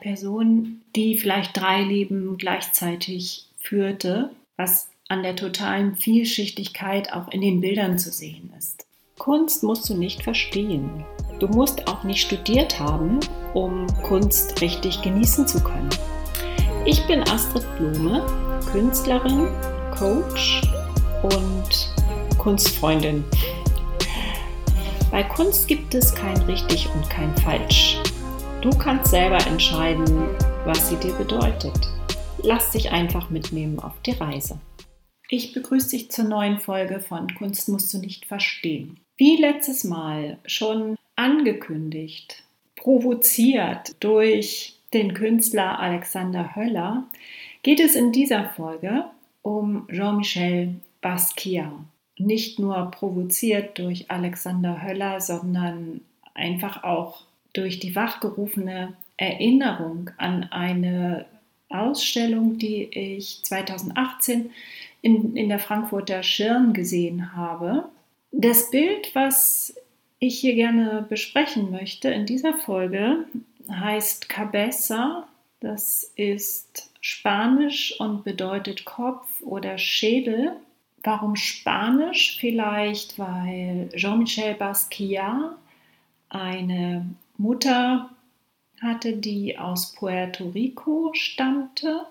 Person, die vielleicht drei Leben gleichzeitig führte, was an der totalen Vielschichtigkeit auch in den Bildern zu sehen ist. Kunst musst du nicht verstehen. Du musst auch nicht studiert haben, um Kunst richtig genießen zu können. Ich bin Astrid Blume, Künstlerin, Coach und Kunstfreundin. Bei Kunst gibt es kein richtig und kein falsch. Du kannst selber entscheiden, was sie dir bedeutet. Lass dich einfach mitnehmen auf die Reise. Ich begrüße dich zur neuen Folge von Kunst musst du nicht verstehen. Wie letztes Mal schon angekündigt, provoziert durch den Künstler Alexander Höller, geht es in dieser Folge um Jean-Michel Basquiat. Nicht nur provoziert durch Alexander Höller, sondern einfach auch durch die wachgerufene Erinnerung an eine Ausstellung, die ich 2018 in, in der Frankfurter Schirn gesehen habe. Das Bild, was ich hier gerne besprechen möchte in dieser Folge, heißt Cabeza. Das ist Spanisch und bedeutet Kopf oder Schädel. Warum Spanisch? Vielleicht, weil Jean-Michel Basquiat eine Mutter hatte, die aus Puerto Rico stammte.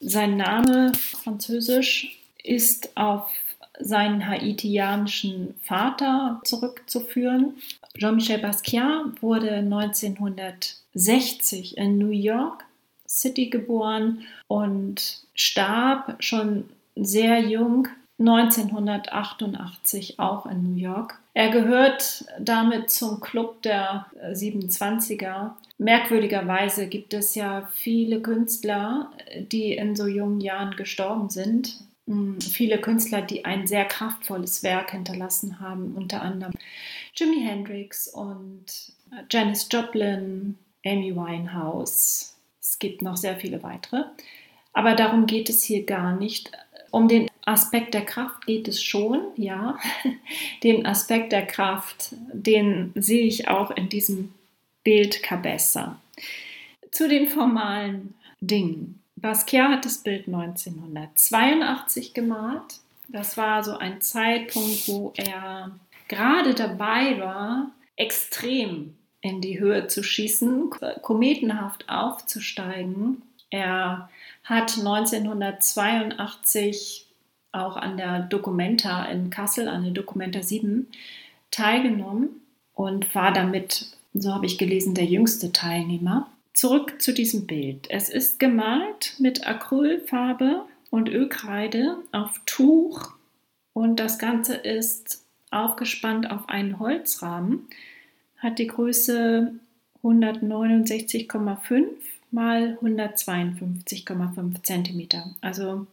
Sein Name französisch ist auf seinen haitianischen Vater zurückzuführen. Jean-Michel Basquiat wurde 1960 in New York City geboren und starb schon sehr jung 1988 auch in New York. Er gehört damit zum Club der 27er. Merkwürdigerweise gibt es ja viele Künstler, die in so jungen Jahren gestorben sind. Hm, viele Künstler, die ein sehr kraftvolles Werk hinterlassen haben, unter anderem Jimi Hendrix und Janis Joplin, Amy Winehouse. Es gibt noch sehr viele weitere. Aber darum geht es hier gar nicht. Um den Aspekt der Kraft geht es schon, ja. Den Aspekt der Kraft, den sehe ich auch in diesem Bild Cabessa. Zu den formalen Dingen. Basquiat hat das Bild 1982 gemalt. Das war so ein Zeitpunkt, wo er gerade dabei war, extrem in die Höhe zu schießen, kometenhaft aufzusteigen. Er hat 1982 auch an der Documenta in Kassel, an der Documenta 7, teilgenommen und war damit, so habe ich gelesen, der jüngste Teilnehmer. Zurück zu diesem Bild. Es ist gemalt mit Acrylfarbe und Ölkreide auf Tuch und das Ganze ist aufgespannt auf einen Holzrahmen, hat die Größe 169,5 mal 152,5 cm. Also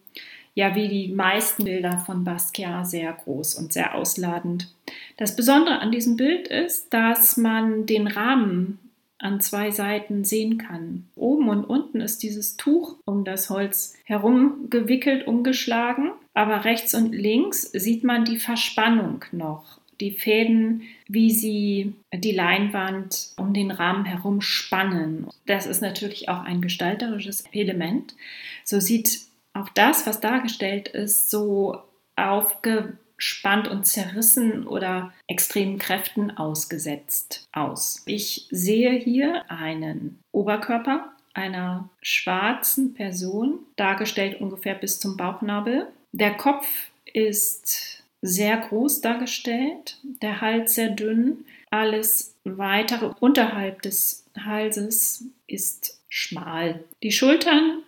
ja wie die meisten Bilder von Basquiat sehr groß und sehr ausladend. Das Besondere an diesem Bild ist, dass man den Rahmen an zwei Seiten sehen kann. Oben und unten ist dieses Tuch um das Holz herum gewickelt, umgeschlagen, aber rechts und links sieht man die Verspannung noch, die Fäden, wie sie die Leinwand um den Rahmen herum spannen. Das ist natürlich auch ein gestalterisches Element. So sieht auch das, was dargestellt ist, so aufgespannt und zerrissen oder extremen Kräften ausgesetzt aus. Ich sehe hier einen Oberkörper einer schwarzen Person, dargestellt ungefähr bis zum Bauchnabel. Der Kopf ist sehr groß dargestellt, der Hals sehr dünn, alles weitere unterhalb des Halses ist schmal. Die Schultern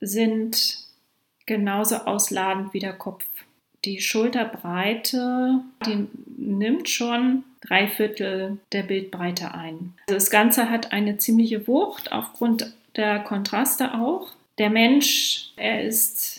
sind genauso ausladend wie der Kopf. Die Schulterbreite, die nimmt schon drei Viertel der Bildbreite ein. Also das Ganze hat eine ziemliche Wucht aufgrund der Kontraste auch. Der Mensch, er ist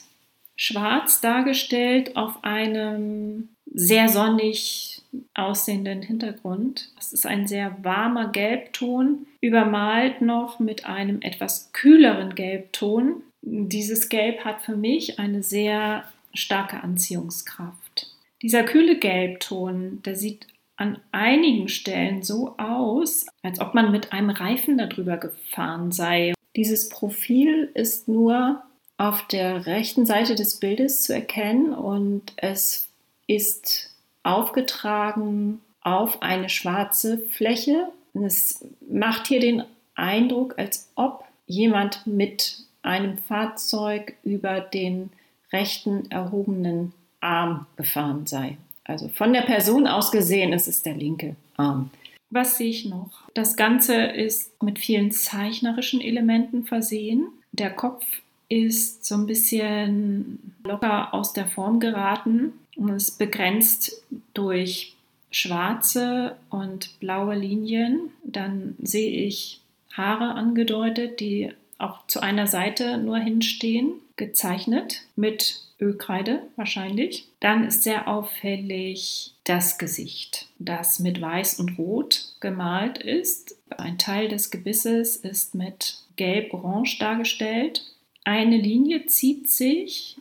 schwarz dargestellt auf einem sehr sonnig aussehenden Hintergrund. Es ist ein sehr warmer Gelbton, übermalt noch mit einem etwas kühleren Gelbton. Dieses Gelb hat für mich eine sehr starke Anziehungskraft. Dieser kühle Gelbton, der sieht an einigen Stellen so aus, als ob man mit einem Reifen darüber gefahren sei. Dieses Profil ist nur auf der rechten Seite des Bildes zu erkennen und es ist aufgetragen auf eine schwarze Fläche. Es macht hier den Eindruck, als ob jemand mit einem Fahrzeug über den rechten erhobenen Arm gefahren sei. Also von der Person aus gesehen ist es der linke Arm. Was sehe ich noch? Das Ganze ist mit vielen zeichnerischen Elementen versehen. Der Kopf ist so ein bisschen locker aus der Form geraten und ist begrenzt durch schwarze und blaue Linien. Dann sehe ich Haare angedeutet, die auch zu einer Seite nur hinstehen, gezeichnet mit Ölkreide wahrscheinlich. Dann ist sehr auffällig das Gesicht, das mit Weiß und Rot gemalt ist. Ein Teil des Gebisses ist mit Gelb-Orange dargestellt. Eine Linie zieht sich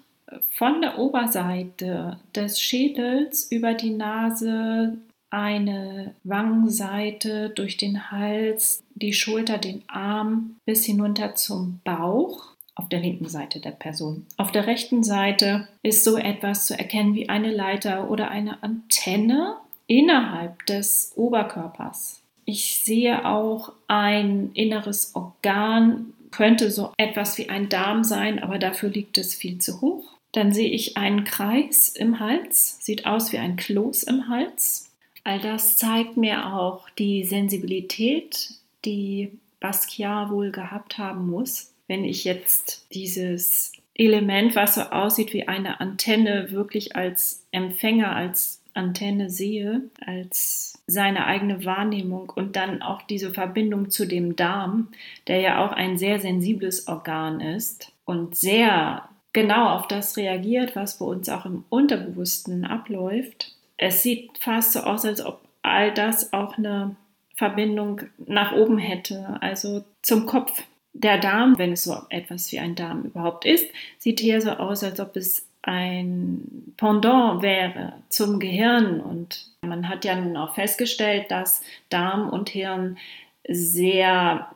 von der Oberseite des Schädels über die Nase, eine Wangenseite durch den Hals, die Schulter, den Arm bis hinunter zum Bauch auf der linken Seite der Person. Auf der rechten Seite ist so etwas zu erkennen wie eine Leiter oder eine Antenne innerhalb des Oberkörpers. Ich sehe auch ein inneres Organ, könnte so etwas wie ein Darm sein, aber dafür liegt es viel zu hoch. Dann sehe ich einen Kreis im Hals, sieht aus wie ein Kloß im Hals. All das zeigt mir auch die Sensibilität, die Basquiat wohl gehabt haben muss, wenn ich jetzt dieses Element, was so aussieht wie eine Antenne, wirklich als Empfänger, als Antenne sehe, als seine eigene Wahrnehmung und dann auch diese Verbindung zu dem Darm, der ja auch ein sehr sensibles Organ ist und sehr genau auf das reagiert, was bei uns auch im Unterbewussten abläuft. Es sieht fast so aus, als ob all das auch eine Verbindung nach oben hätte, also zum Kopf. Der Darm, wenn es so etwas wie ein Darm überhaupt ist, sieht hier so aus, als ob es ein Pendant wäre zum Gehirn. Und man hat ja nun auch festgestellt, dass Darm und Hirn sehr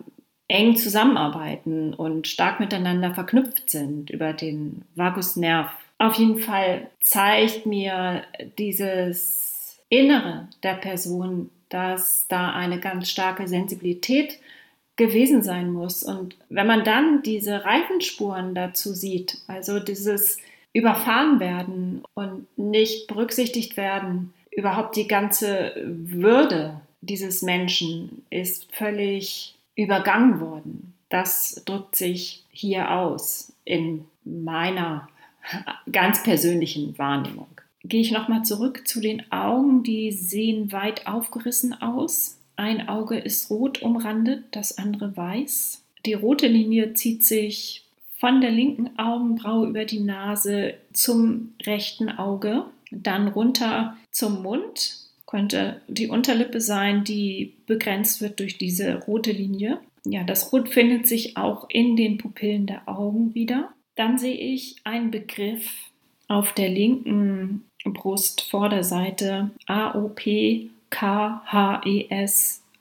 eng zusammenarbeiten und stark miteinander verknüpft sind über den Vagusnerv. Auf jeden Fall zeigt mir dieses Innere der Person, dass da eine ganz starke Sensibilität gewesen sein muss. Und wenn man dann diese Reifenspuren dazu sieht, also dieses überfahren werden und nicht berücksichtigt werden, überhaupt die ganze Würde dieses Menschen ist völlig übergangen worden. Das drückt sich hier aus in meiner ganz persönlichen Wahrnehmung. Gehe ich nochmal zurück zu den Augen, die sehen weit aufgerissen aus. Ein Auge ist rot umrandet, das andere weiß. Die rote Linie zieht sich von der linken Augenbraue über die Nase zum rechten Auge, dann runter zum Mund könnte die Unterlippe sein, die begrenzt wird durch diese rote Linie. Ja, das Rot findet sich auch in den Pupillen der Augen wieder. Dann sehe ich einen Begriff auf der linken Brustvorderseite A-O-P-K-H-E-S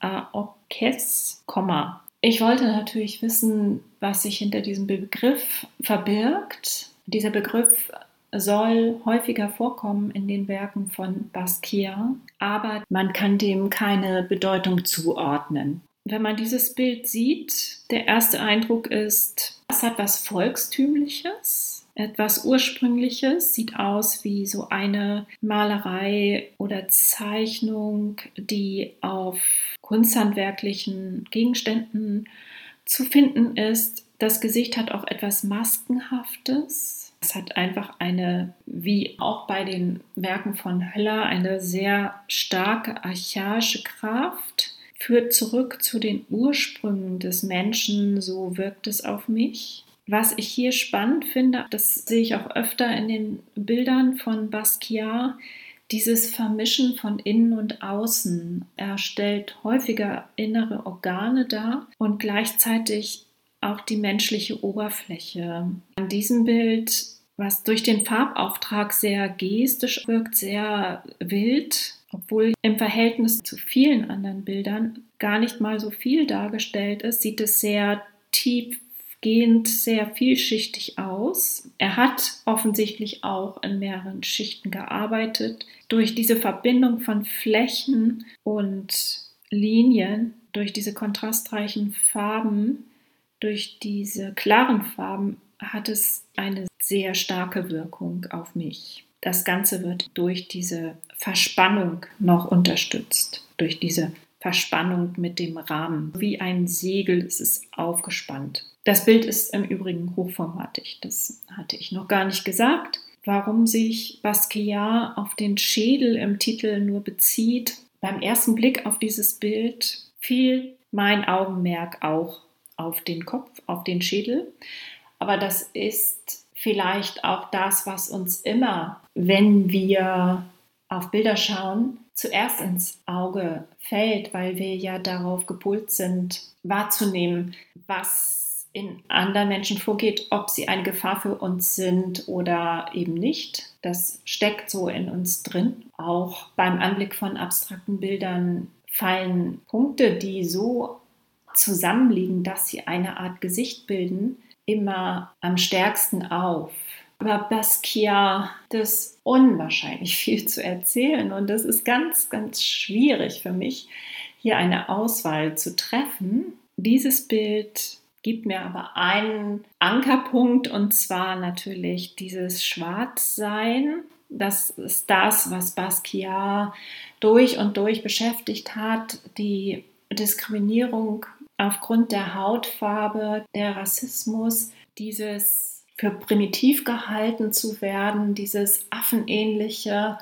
AOKES, Komma. Ich wollte natürlich wissen, was sich hinter diesem Begriff verbirgt. Dieser Begriff soll häufiger vorkommen in den Werken von Basquiat, aber man kann dem keine Bedeutung zuordnen. Wenn man dieses Bild sieht, der erste Eindruck ist, es hat was Volkstümliches, etwas Ursprüngliches, sieht aus wie so eine Malerei oder Zeichnung, die auf kunsthandwerklichen Gegenständen zu finden ist. Das Gesicht hat auch etwas Maskenhaftes. Es hat einfach eine, wie auch bei den Werken von Höller, eine sehr starke archaische Kraft, führt zurück zu den Ursprüngen des Menschen, so wirkt es auf mich. Was ich hier spannend finde, das sehe ich auch öfter in den Bildern von Basquiat, dieses Vermischen von innen und außen. Er stellt häufiger innere Organe dar und gleichzeitig auch die menschliche Oberfläche. An diesem Bild was durch den Farbauftrag sehr gestisch wirkt, sehr wild, obwohl im Verhältnis zu vielen anderen Bildern gar nicht mal so viel dargestellt ist, sieht es sehr tief weitgehend sehr vielschichtig aus. Er hat offensichtlich auch in mehreren Schichten gearbeitet. Durch diese Verbindung von Flächen und Linien, durch diese kontrastreichen Farben, durch diese klaren Farben hat es eine sehr starke Wirkung auf mich. Das Ganze wird durch diese Verspannung noch unterstützt, durch diese Verspannung mit dem Rahmen. Wie ein Segel ist es aufgespannt. Das Bild ist im Übrigen hochformatig. Das hatte ich noch gar nicht gesagt. Warum sich Basquiat auf den Schädel im Titel nur bezieht, beim ersten Blick auf dieses Bild fiel mein Augenmerk auch auf den Kopf, auf den Schädel. Aber das ist vielleicht auch das, was uns immer, wenn wir auf Bilder schauen, zuerst ins Auge fällt, weil wir ja darauf gepolt sind, wahrzunehmen, was in anderen Menschen vorgeht, ob sie eine Gefahr für uns sind oder eben nicht. Das steckt so in uns drin. Auch beim Anblick von abstrakten Bildern fallen Punkte, die so zusammenliegen, dass sie eine Art Gesicht bilden, immer am stärksten auf über Basquiat das unwahrscheinlich viel zu erzählen und das ist ganz, ganz schwierig für mich, hier eine Auswahl zu treffen. Dieses Bild gibt mir aber einen Ankerpunkt und zwar natürlich dieses Schwarzsein. Das ist das, was Basquiat durch und durch beschäftigt hat, die Diskriminierung aufgrund der Hautfarbe, der Rassismus, dieses für primitiv gehalten zu werden, dieses Affenähnliche,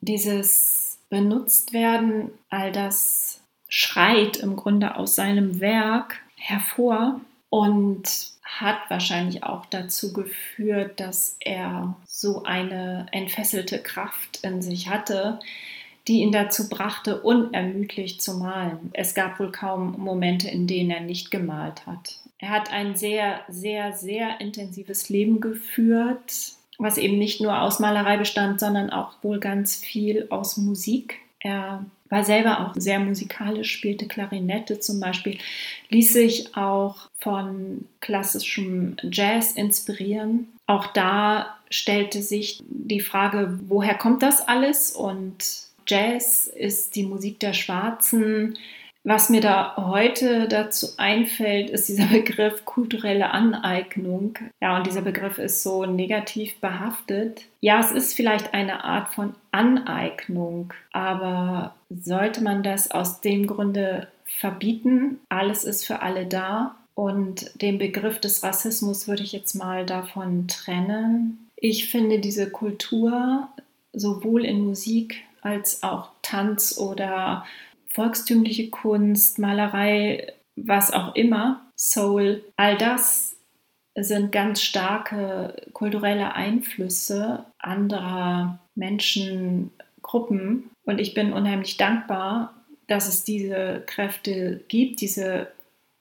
dieses benutzt werden, all das schreit im Grunde aus seinem Werk hervor und hat wahrscheinlich auch dazu geführt, dass er so eine entfesselte Kraft in sich hatte, die ihn dazu brachte, unermüdlich zu malen. Es gab wohl kaum Momente, in denen er nicht gemalt hat. Er hat ein sehr, sehr, sehr intensives Leben geführt, was eben nicht nur aus Malerei bestand, sondern auch wohl ganz viel aus Musik. Er war selber auch sehr musikalisch, spielte Klarinette zum Beispiel, ließ sich auch von klassischem Jazz inspirieren. Auch da stellte sich die Frage, woher kommt das alles? Und Jazz ist die Musik der Schwarzen, was mir da heute dazu einfällt, ist dieser Begriff kulturelle Aneignung. Ja, und dieser Begriff ist so negativ behaftet. Ja, es ist vielleicht eine Art von Aneignung, aber sollte man das aus dem Grunde verbieten? Alles ist für alle da. Und den Begriff des Rassismus würde ich jetzt mal davon trennen. Ich finde diese Kultur sowohl in Musik als auch Tanz oder volkstümliche Kunst, Malerei, was auch immer, Soul, all das sind ganz starke kulturelle Einflüsse anderer Menschengruppen. Und ich bin unheimlich dankbar, dass es diese Kräfte gibt, diese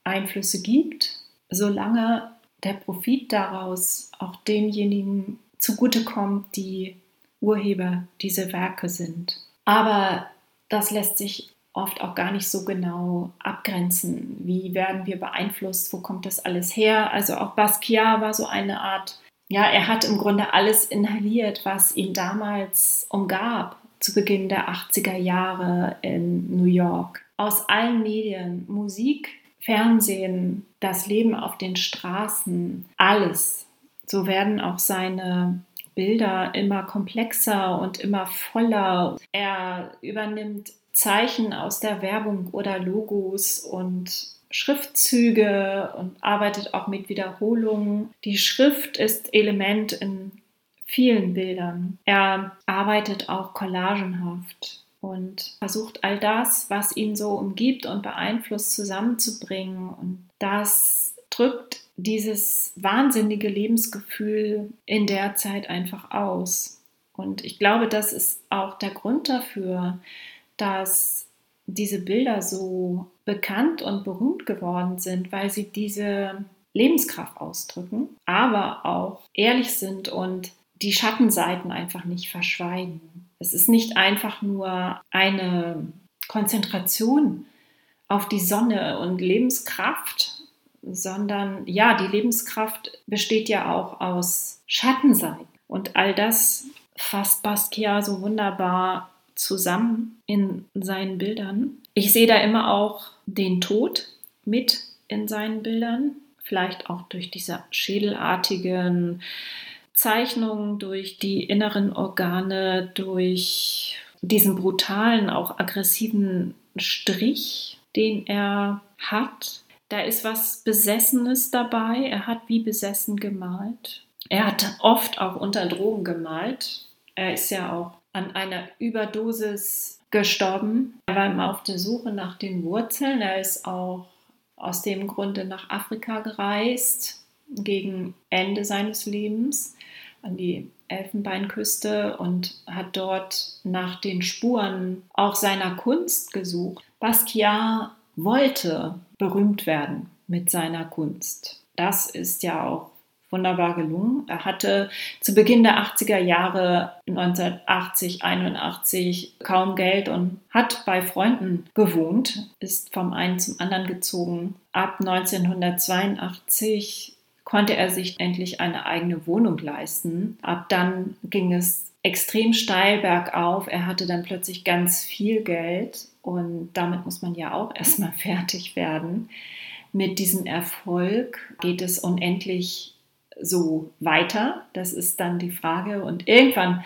Einflüsse gibt, solange der Profit daraus auch denjenigen zugutekommt, die Urheber dieser Werke sind. Aber das lässt sich oft auch gar nicht so genau abgrenzen. Wie werden wir beeinflusst? Wo kommt das alles her? Also auch Basquiat war so eine Art, ja, er hat im Grunde alles inhaliert, was ihn damals umgab, zu Beginn der 80er Jahre in New York. Aus allen Medien, Musik, Fernsehen, das Leben auf den Straßen, alles. So werden auch seine Bilder immer komplexer und immer voller. Er übernimmt Zeichen aus der Werbung oder Logos und Schriftzüge und arbeitet auch mit Wiederholungen. Die Schrift ist Element in vielen Bildern. Er arbeitet auch collagenhaft und versucht all das, was ihn so umgibt und beeinflusst, zusammenzubringen. Und das drückt dieses wahnsinnige Lebensgefühl in der Zeit einfach aus. Und ich glaube, das ist auch der Grund dafür, dass diese Bilder so bekannt und berühmt geworden sind, weil sie diese Lebenskraft ausdrücken, aber auch ehrlich sind und die Schattenseiten einfach nicht verschweigen. Es ist nicht einfach nur eine Konzentration auf die Sonne und Lebenskraft, sondern ja, die Lebenskraft besteht ja auch aus Schattenseiten. Und all das fasst Basquiat so wunderbar zusammen in seinen Bildern. Ich sehe da immer auch den Tod mit in seinen Bildern, vielleicht auch durch diese schädelartigen Zeichnungen, durch die inneren Organe, durch diesen brutalen, auch aggressiven Strich, den er hat. Da ist was Besessenes dabei. Er hat wie besessen gemalt. Er hat oft auch unter Drogen gemalt. Er ist ja auch an einer Überdosis gestorben. Er war immer auf der Suche nach den Wurzeln. Er ist auch aus dem Grunde nach Afrika gereist, gegen Ende seines Lebens, an die Elfenbeinküste und hat dort nach den Spuren auch seiner Kunst gesucht. Basquiat wollte berühmt werden mit seiner Kunst. Das ist ja auch wunderbar gelungen. Er hatte zu Beginn der 80er Jahre 1980, 81 kaum Geld und hat bei Freunden gewohnt, ist vom einen zum anderen gezogen. Ab 1982 konnte er sich endlich eine eigene Wohnung leisten. Ab dann ging es extrem steil bergauf. Er hatte dann plötzlich ganz viel Geld und damit muss man ja auch erstmal fertig werden. Mit diesem Erfolg geht es unendlich so weiter. Das ist dann die Frage. Und irgendwann,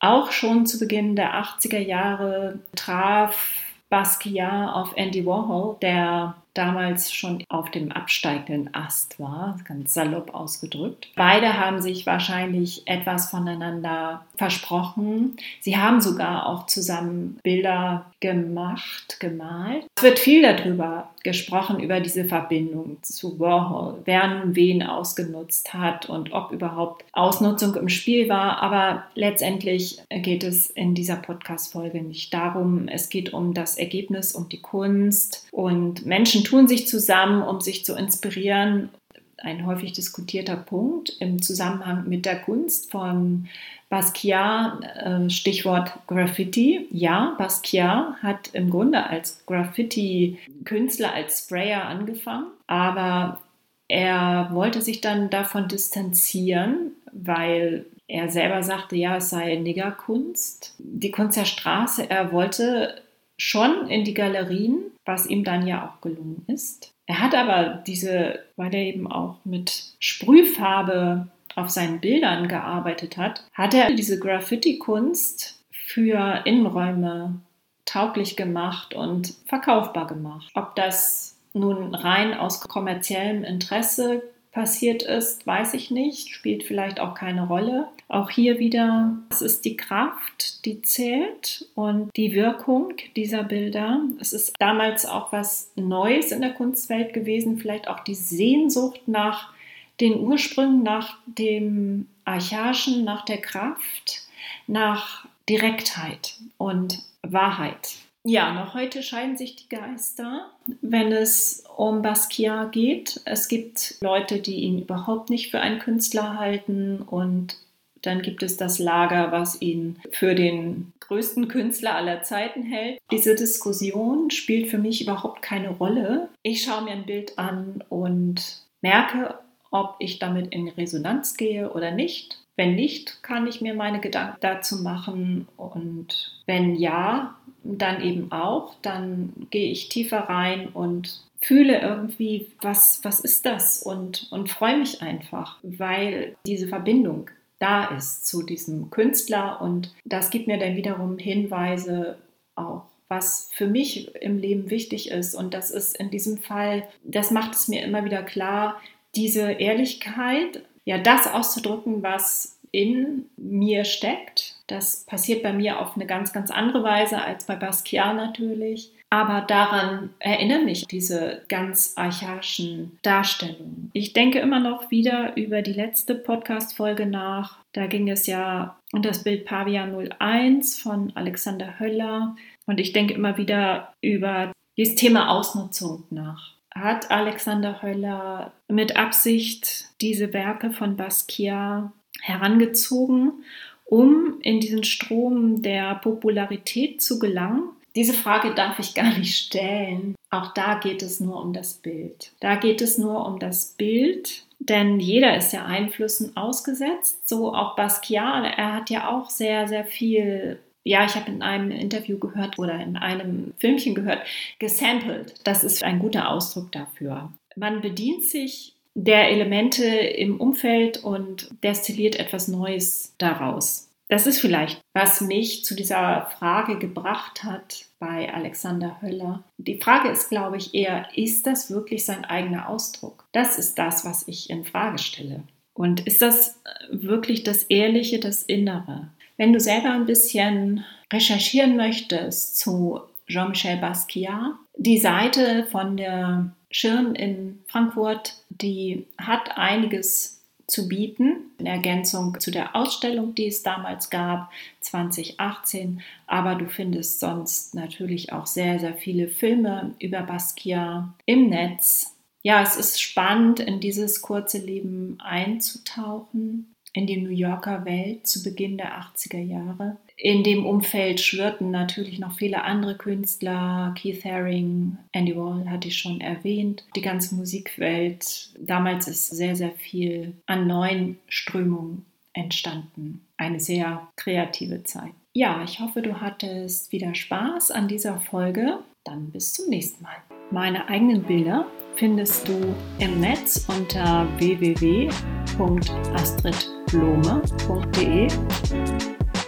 auch schon zu Beginn der 80er Jahre, traf Basquiat auf Andy Warhol, der damals schon auf dem absteigenden Ast war, ganz salopp ausgedrückt. Beide haben sich wahrscheinlich etwas voneinander versprochen. Sie haben sogar auch zusammen Bilder gemacht, gemalt. Es wird viel darüber gesprochen, über diese Verbindung zu Warhol, wer nun wen ausgenutzt hat und ob überhaupt Ausnutzung im Spiel war. Aber letztendlich geht es in dieser Podcast-Folge nicht darum. Es geht um das Ergebnis, um die Kunst und Menschen tun sich zusammen, um sich zu inspirieren. Ein häufig diskutierter Punkt im Zusammenhang mit der Kunst von Basquiat, äh, Stichwort Graffiti. Ja, Basquiat hat im Grunde als Graffiti-Künstler, als Sprayer angefangen, aber er wollte sich dann davon distanzieren, weil er selber sagte, ja, es sei Niggerkunst. Die Kunst der Straße, er wollte schon in die Galerien, was ihm dann ja auch gelungen ist. Er hat aber diese, weil er eben auch mit Sprühfarbe auf seinen Bildern gearbeitet hat, hat er diese Graffiti-Kunst für Innenräume tauglich gemacht und verkaufbar gemacht. Ob das nun rein aus kommerziellem Interesse passiert ist, weiß ich nicht, spielt vielleicht auch keine Rolle. Auch hier wieder, es ist die Kraft, die zählt und die Wirkung dieser Bilder. Es ist damals auch was Neues in der Kunstwelt gewesen, vielleicht auch die Sehnsucht nach den Ursprüngen, nach dem Archaischen, nach der Kraft, nach Direktheit und Wahrheit. Ja, noch heute scheiden sich die Geister, wenn es um Basquiat geht. Es gibt Leute, die ihn überhaupt nicht für einen Künstler halten und dann gibt es das Lager, was ihn für den größten Künstler aller Zeiten hält. Diese Diskussion spielt für mich überhaupt keine Rolle. Ich schaue mir ein Bild an und merke, ob ich damit in Resonanz gehe oder nicht. Wenn nicht, kann ich mir meine Gedanken dazu machen und wenn ja, dann eben auch, dann gehe ich tiefer rein und fühle irgendwie, was, was ist das? Und, und freue mich einfach, weil diese Verbindung da ist zu diesem Künstler und das gibt mir dann wiederum Hinweise auch, was für mich im Leben wichtig ist. Und das ist in diesem Fall, das macht es mir immer wieder klar, diese Ehrlichkeit, ja, das auszudrücken, was in mir steckt. Das passiert bei mir auf eine ganz, ganz andere Weise als bei Basquiat natürlich. Aber daran erinnere mich diese ganz archaischen Darstellungen. Ich denke immer noch wieder über die letzte Podcast-Folge nach. Da ging es ja um das Bild Pavia 01 von Alexander Höller. Und ich denke immer wieder über dieses Thema Ausnutzung nach hat Alexander Höller mit Absicht diese Werke von Basquiat herangezogen, um in diesen Strom der Popularität zu gelangen. Diese Frage darf ich gar nicht stellen. Auch da geht es nur um das Bild. Da geht es nur um das Bild, denn jeder ist ja Einflüssen ausgesetzt, so auch Basquiat. Er hat ja auch sehr, sehr viel ja, ich habe in einem Interview gehört oder in einem Filmchen gehört, gesampelt. Das ist ein guter Ausdruck dafür. Man bedient sich der Elemente im Umfeld und destilliert etwas Neues daraus. Das ist vielleicht, was mich zu dieser Frage gebracht hat bei Alexander Höller. Die Frage ist, glaube ich, eher, ist das wirklich sein eigener Ausdruck? Das ist das, was ich in Frage stelle. Und ist das wirklich das Ehrliche, das Innere? Wenn du selber ein bisschen recherchieren möchtest zu Jean-Michel Basquiat, die Seite von der Schirn in Frankfurt, die hat einiges zu bieten, in Ergänzung zu der Ausstellung, die es damals gab, 2018. Aber du findest sonst natürlich auch sehr, sehr viele Filme über Basquiat im Netz. Ja, es ist spannend, in dieses kurze Leben einzutauchen in die New Yorker Welt zu Beginn der 80er Jahre. In dem Umfeld schwirrten natürlich noch viele andere Künstler, Keith Haring, Andy Wall hatte ich schon erwähnt. Die ganze Musikwelt, damals ist sehr, sehr viel an neuen Strömungen entstanden. Eine sehr kreative Zeit. Ja, ich hoffe, du hattest wieder Spaß an dieser Folge. Dann bis zum nächsten Mal. Meine eigenen Bilder findest du im Netz unter www.astridblome.de,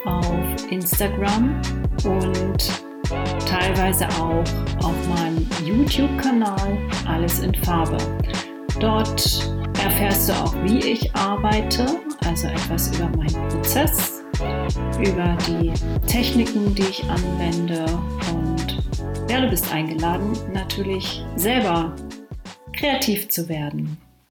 auf Instagram und teilweise auch auf meinem YouTube-Kanal Alles in Farbe. Dort erfährst du auch, wie ich arbeite, also etwas über meinen Prozess, über die Techniken, die ich anwende und ja, du bist eingeladen, natürlich selber kreativ zu werden.